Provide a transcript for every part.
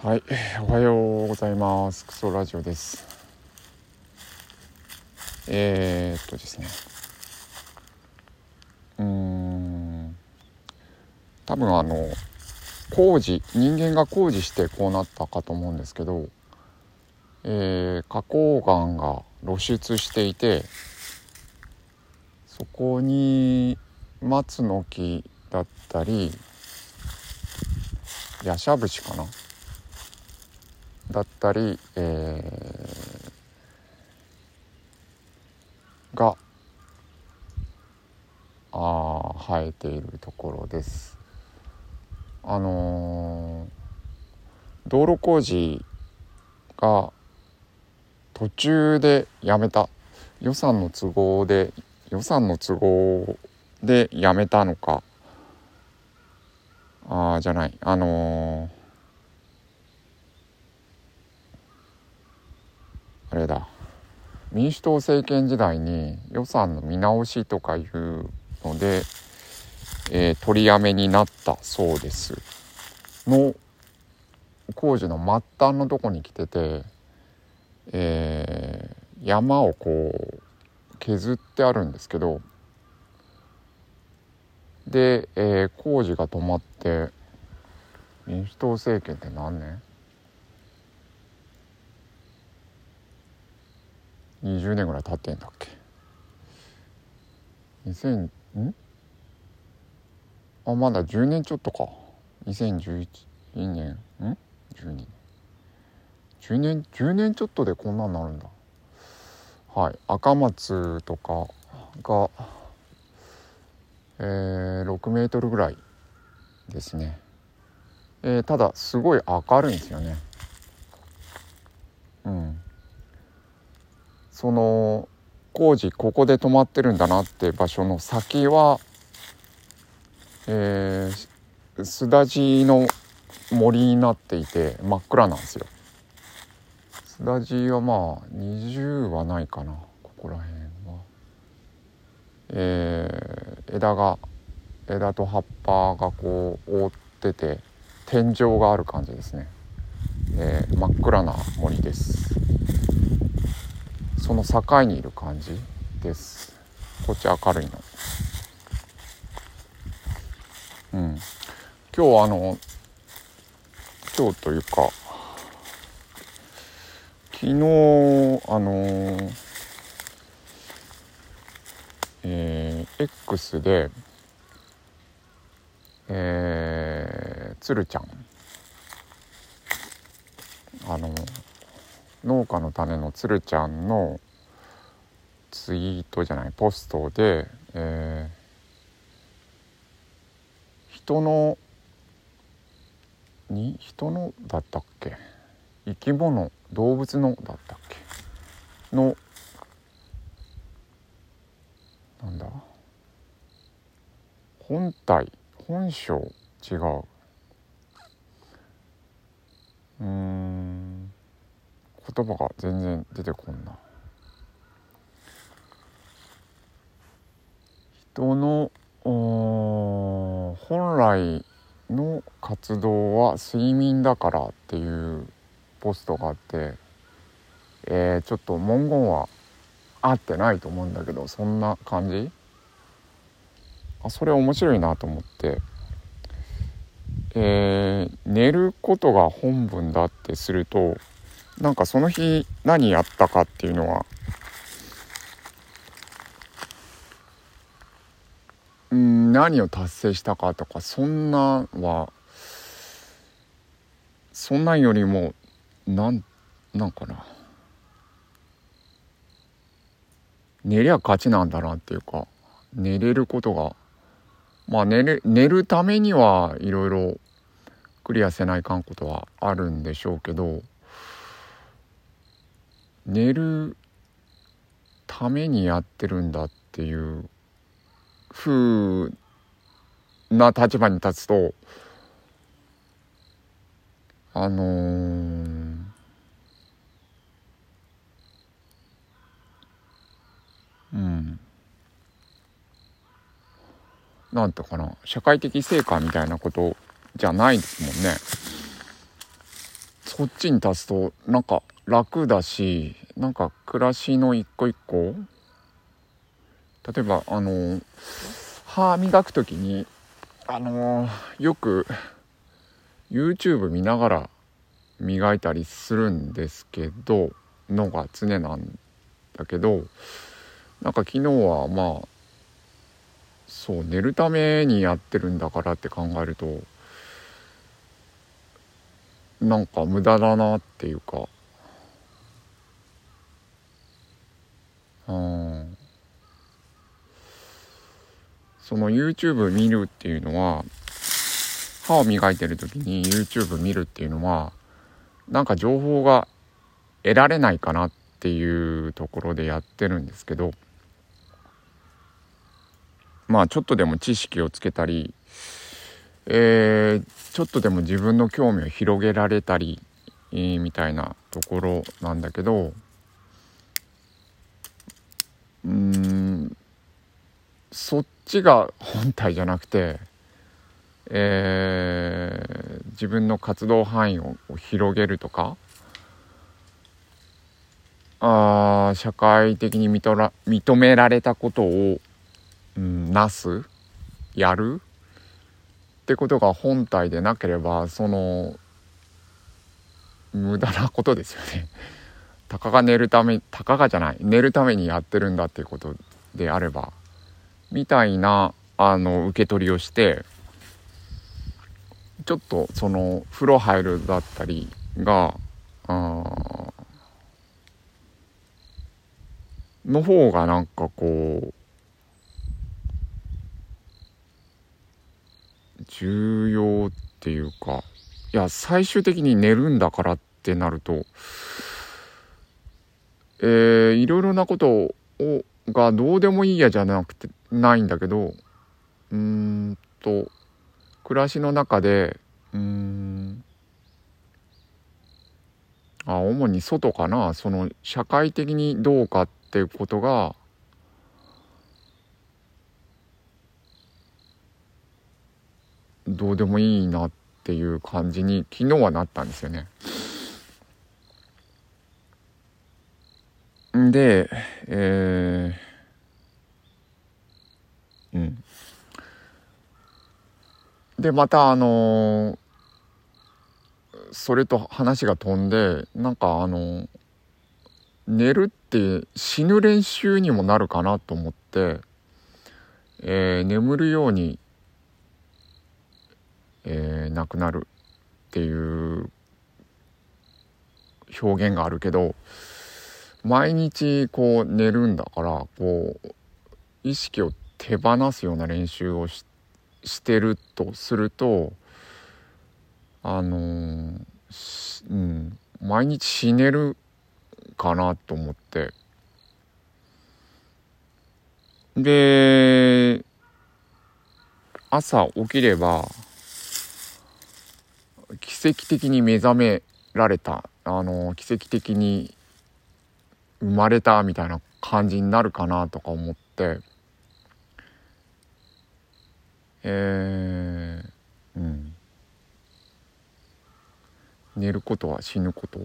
はい、おはようございます。クソラジオです。えー、っとですね。うん。多分あの工事人間が工事してこうなったかと思うんですけど、えー、花崗岩が露出していて、そこに松の木だったり、ヤシャブシかな？だったり、えーがあー生えているところです。あのー道路工事が途中でやめた予算の都合で予算の都合でやめたのかあーじゃないあのーれだ。民主党政権時代に予算の見直しとかいうので、えー取りやめになったそうです。の工事の末端のとこに来てて、えー山をこう削ってあるんですけどで、えー工事が止まって民主党政権って何年？20年ぐらい経ってんだっけ？2000ん？あまだ10年ちょっとか。2011年。ん？12年。10年10年ちょっとでこんなんなるんだ。はい。赤松とかがえー、6メートルぐらいですね。えーただすごい明るいんですよねうんその工事ここで止まってるんだなって場所の先は、えー、すだちの森になっていて真っ暗なんですよ。すだちはまあ20はないかなここら辺は。えー、枝が枝と葉っぱがこう覆ってて天井がある感じですね。えー、真っ暗な森です。その境にいる感じです。こっち明るいの。うん。今日あの今日というか昨日あのえー、X でえー、つるちゃん。あの農家の種のつるちゃんのツイートじゃないポストで、えー人のに人のだったっけ？生き物動物のだったっけ？のなんだ？本体本性違ううーん言葉が全然出てこんな。人の本来の活動は睡眠だからっていうポストがあって、えーちょっと文言は合ってないと思うんだけどそんな感じ？あそれ面白いなと思って、えー寝ることが本文だってするとなんかその日何やったかっていうのはうん何を達成したかとかそんなはそんなんよりもなんなんかな。寝りゃ勝ちなんだなっていうか寝れることがまあ寝れ寝るためにはいろいろクリアせないかんことはあるんでしょうけど寝るためにやってるんだっていう風な立場に立つとあのーうんなんとかな社会的成果みたいなことじゃないですもんね。こっちに立つとなんか楽だしなんか暮らしの一個一個。例えばあの歯磨く時にあのよく YouTube 見ながら磨いたりするんですけどのが常なんだけどなんか昨日はまあそう寝るためにやってるんだからって考えるとなんか無駄だなっていうか。その YouTube 見るっていうのは歯を磨いてる時に YouTube 見るっていうのはなんか情報が得られないかなっていうところでやってるんですけどまあちょっとでも知識をつけたり、えー、ちょっとでも自分の興味を広げられたり、え、みたいなところなんだけどうんそっちが本体じゃなくて、えー、自分の活動範囲を広げるとかあ社会的に認められたことをうん、なすやる？ってことが本体でなければその無駄なことですよね。たかが寝るためたかがじゃない。寝るためにやってるんだっていうことであればみたいなあの受け取りをしてちょっとその風呂入るだったりがあの方がなんかこう重要っていうかいや最終的に寝るんだからってなるとえー、いろいろなことをがどうでもいいやじゃなくてないんだけどうーんと暮らしの中でうんあ主に外かなその社会的にどうかっていうことがどうでもいいなっていう感じに昨日はなったんですよね。で、えー、うん。で、またあのー、それと話が飛んで、なんかあのー、寝るって死ぬ練習にもなるかなと思って、えー、眠るようにえー、なくなるっていう表現があるけど毎日こう寝るんだからこう意識を手放すような練習をしてるとするとあのー、うん、毎日死ねるかなと思って。で朝起きれば奇跡的に目覚められた。あの奇跡的に生まれたみたいな感じになるかなとか思って。えー、うん。寝ることは死ぬこと？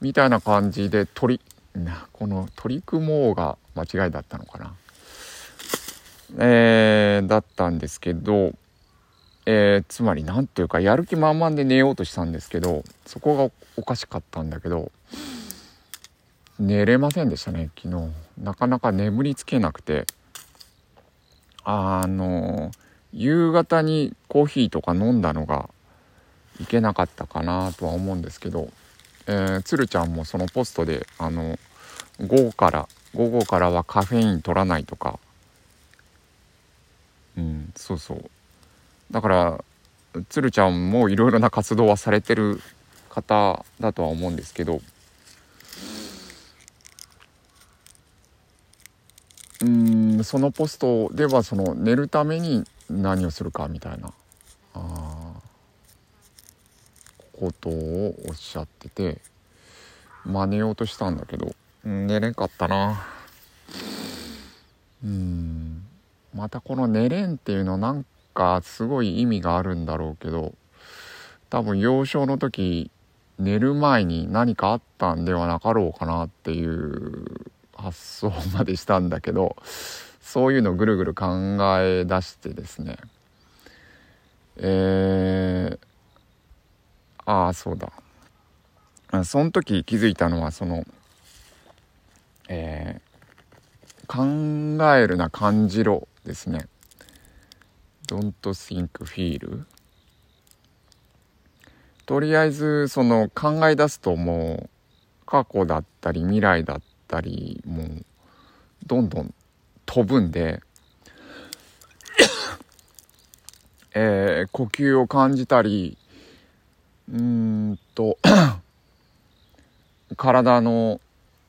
みたいな感じで取りこの取り組もうが間違いだったのかな。えー、だったんですけどえー、つまり何ていうかやる気満々で寝ようとしたんですけどそこがおかしかったんだけど寝れませんでしたね昨日。なかなか眠りつけなくて。あの夕方にコーヒーとか飲んだのがいけなかったかなとは思うんですけど、えー、つるちゃんもそのポストであの午後から午後からはカフェイン取らないとか。うんそうそう。だから鶴ちゃんもいろいろな活動はされてる方だとは思うんですけどうそのポストではその寝るために何をするかみたいな。あことをおっしゃってて。真似ようとしたんだけど、寝れんかったな。うん。またこの寝れんっていうのなんかすごい意味があるんだろうけど。多分幼少の時寝る前に何かあったんではなかろうかなっていう発想までしたんだけど。そういうのをぐるぐる考え出してですね。えー、ああそうだ。その時気づいたのはそのえー、考えるな感じろですね。Don't think feel とりあえずその考え出すともう過去だったり未来だったりもうどんどん飛ぶんでえー、呼吸を感じたりうんと 体の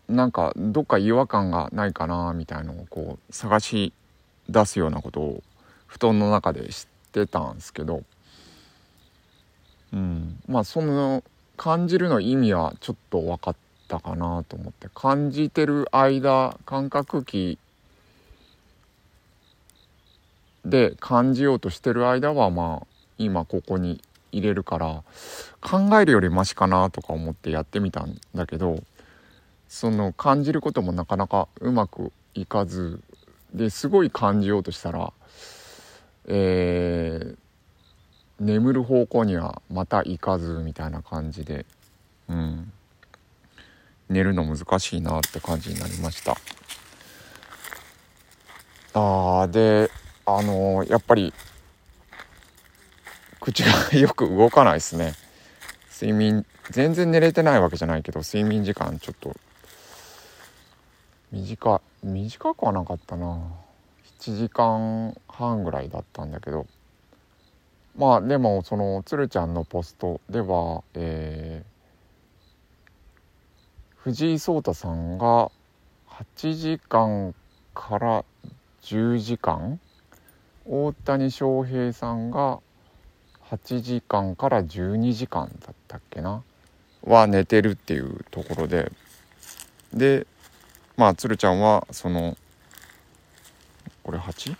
なんかどっか違和感がないかなみたいのをこう探し出すようなことを布団の中で知ってたんですけどうん。まあその感じるの意味はちょっと分かったかなと思って感じてる間感覚器で感じようとしてる間はまあ今ここに入れるから考えるよりマシかなとか思ってやってみたんだけどその感じることもなかなかうまくいかずですごい感じようとしたらえー、眠る方向にはまた行かずみたいな感じで、うん、寝るの難しいなって感じになりました。あーであのー、やっぱり口がよく動かないですね。睡眠全然寝れてないわけじゃないけど睡眠時間ちょっと短短くはなかったな。7時間半ぐらいだったんだけど。まあでもそのつるちゃんのポストでは、えー、藤井聡太さんが8時間から10時間大谷翔平さんが8時間から12時間だったっけなは寝てるっていうところででまあつるちゃんはそのこれ 8?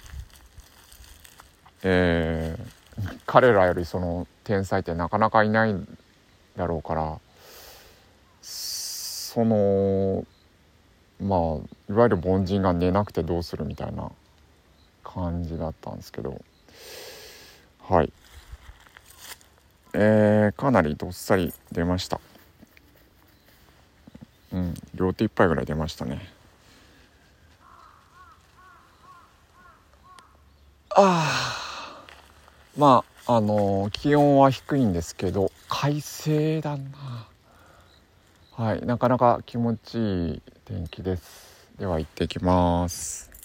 えー彼らよりその天才ってなかなかいないだろうからそのまあいわゆる凡人が寝なくてどうするみたいな感じだったんですけど。はい。えー、かなりどっさり出ました。うん両手いっぱいぐらい出ましたね。ああまああの気温は低いんですけど快晴だな。はいなかなか気持ちいい天気です。では行ってきます。